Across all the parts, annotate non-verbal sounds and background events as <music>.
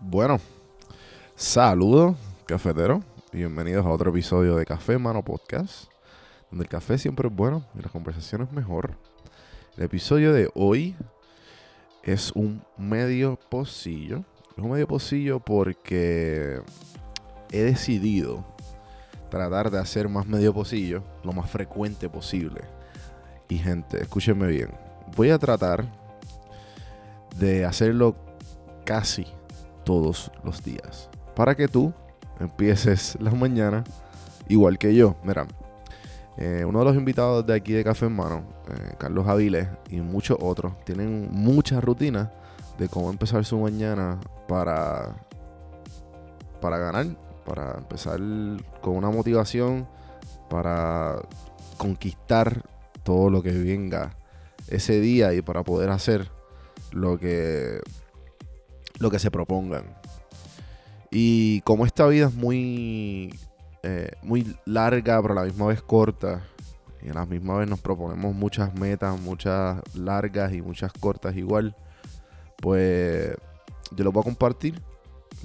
Bueno, saludos, cafetero, bienvenidos a otro episodio de Café Mano Podcast, donde el café siempre es bueno y las conversaciones mejor. El episodio de hoy es un medio pocillo. Es un medio pocillo porque he decidido tratar de hacer más medio pocillo lo más frecuente posible. Y gente, escúchenme bien. Voy a tratar de hacerlo casi todos los días. Para que tú empieces <laughs> las mañanas igual que yo. Mira, eh, uno de los invitados de aquí de Café en Mano, eh, Carlos Aviles y muchos otros, tienen muchas rutinas de cómo empezar su mañana para, para ganar, para empezar con una motivación, para conquistar todo lo que venga ese día y para poder hacer lo que lo que se propongan. Y como esta vida es muy, eh, muy larga, pero a la misma vez corta, y a la misma vez nos proponemos muchas metas, muchas largas y muchas cortas igual, pues yo lo voy a compartir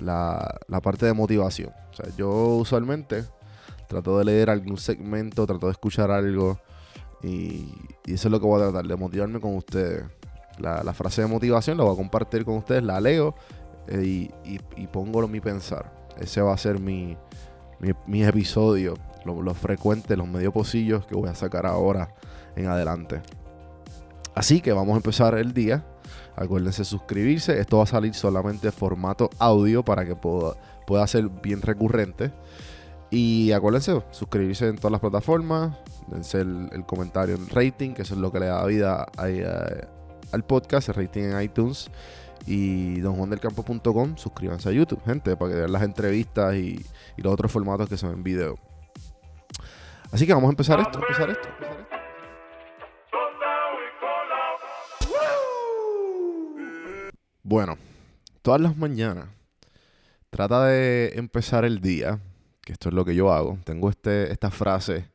la, la parte de motivación. O sea, yo usualmente trato de leer algún segmento, trato de escuchar algo y, y eso es lo que voy a tratar, de motivarme con ustedes la, frase de motivación la voy a compartir con ustedes, la leo eh, y, pongo mi pensar. Ese va a ser mi, mi, episodio, los lo frecuentes, los medio pocillos que voy a sacar ahora en adelante. Así que vamos a empezar el día. Acuérdense suscribirse. Esto va a salir solamente en formato audio para que pueda, pueda ser bien recurrente. Y acuérdense, suscribirse en todas las plataformas. Dense el, comentario en rating, que eso es lo que le da vida a, al podcast, el rating en iTunes y donjuandelcampo.com. Suscríbanse a YouTube, gente, para que vean las entrevistas y, los otros formatos que son en video. Así que vamos a empezar esto, empezar esto. Bueno, todas las mañanas trata de empezar el día, que esto es lo que yo hago. Tengo este, esta frase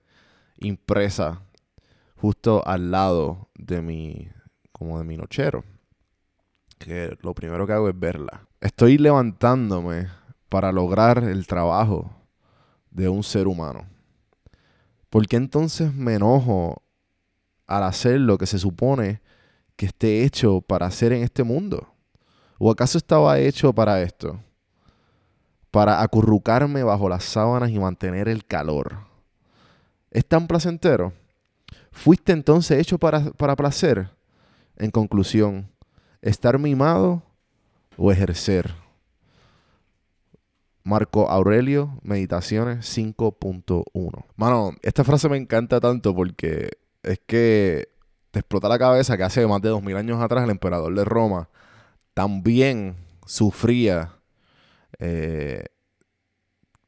impresa justo al lado de mi, como de mi nochero. Que lo primero que hago es verla. Estoy levantándome para lograr el trabajo de un ser humano. ¿Por qué entonces me enojo al hacer lo que se supone que esté hecho para hacer en este mundo? ¿O acaso estaba hecho para esto? Para acurrucarme bajo las sábanas y mantener el calor. ¿Es tan placentero? ¿Fuiste entonces hecho para, para placer? En conclusión, estar mimado o ejercer. Marco Aurelio, Meditaciones 5.1. Mano, esta frase me encanta tanto porque es que te explota la cabeza que hace más de 2000 años atrás el emperador de Roma también sufría eh,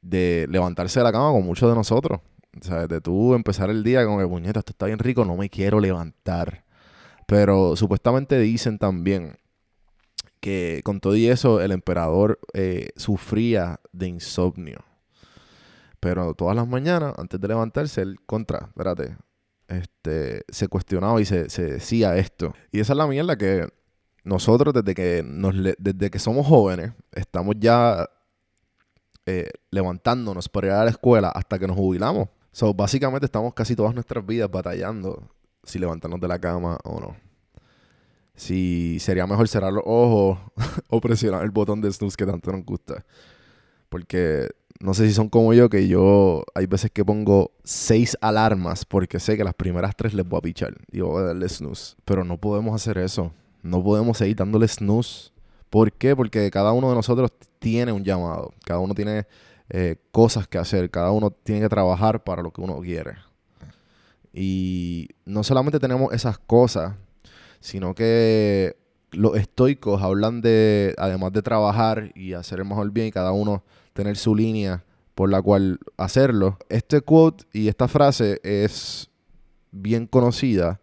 de levantarse de la cama con muchos de nosotros. O sea, de tú empezar el día con el puñeta, esto está bien rico, no me quiero levantar. Pero supuestamente dicen también que con todo y eso el emperador eh, sufría de insomnio. Pero todas las mañanas, antes de levantarse, él contra, espérate, este, se cuestionaba y se, decía esto. Y esa es la mierda que nosotros desde que, nos, desde que somos jóvenes estamos ya eh, levantándonos para ir a la escuela hasta que nos jubilamos. So, básicamente estamos casi todas nuestras vidas batallando si levantarnos de la cama o no. Si sería mejor cerrar los ojos <laughs> o presionar el botón de snooze que tanto nos gusta. Porque no sé si son como yo, que yo hay veces que pongo seis alarmas porque sé que las primeras tres les voy a pichar y voy a darle snooze. Pero no podemos hacer eso. No podemos seguir dándole snooze. ¿Por qué? Porque cada uno de nosotros tiene un llamado. Cada uno tiene eh, cosas que hacer. Cada uno tiene que trabajar para lo que uno quiere. Y no solamente tenemos esas cosas, sino que los estoicos hablan de, además de trabajar y hacer el mejor bien y cada uno tener su línea por la cual hacerlo. Este quote y esta frase es bien conocida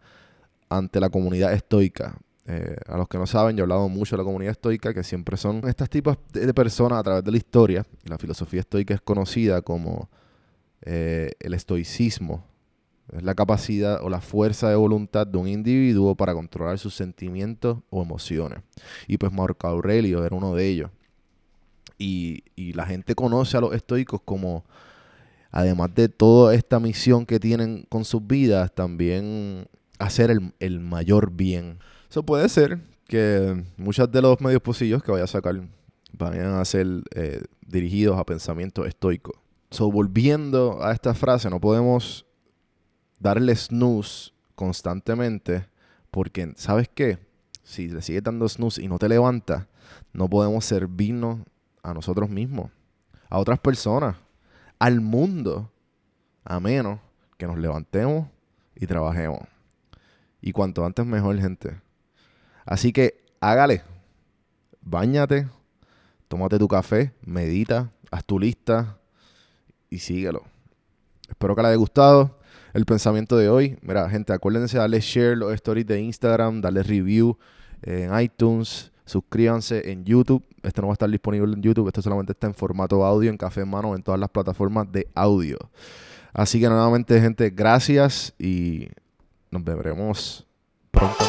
ante la comunidad estoica. Eh, a los que no saben, yo he hablado mucho de la comunidad estoica, que siempre son estas tipos de, personas a través de la historia. la filosofía estoica es conocida como eh, el estoicismo, es la capacidad o la fuerza de voluntad de un individuo para controlar sus sentimientos o emociones. Y pues Marco Aurelio era uno de ellos. Y, y la gente conoce a los estoicos como, además de toda esta misión que tienen con sus vidas, también hacer el, el mayor bien. Eso puede ser que muchos de los medios posibles que vaya a sacar vayan a ser eh, dirigidos a pensamiento estoico. So, volviendo a esta frase, no podemos darle snooze constantemente porque, ¿sabes qué? Si le sigues dando snooze y no te levantas, no podemos servirnos a nosotros mismos, a otras personas, al mundo, a menos que nos levantemos y trabajemos. Y cuanto antes mejor, gente. Así que hágale. Báñate, tómate tu café, medita, haz tu lista y síguelo. Espero que les haya gustado el pensamiento de hoy. Mira, gente, acuérdense de darle share los stories de Instagram, darle review en iTunes, suscríbanse en YouTube. Este no va a estar disponible en YouTube, esto solamente está en formato audio, en café en mano, en todas las plataformas de audio. Así que nuevamente, gente, gracias y nos veremos pronto.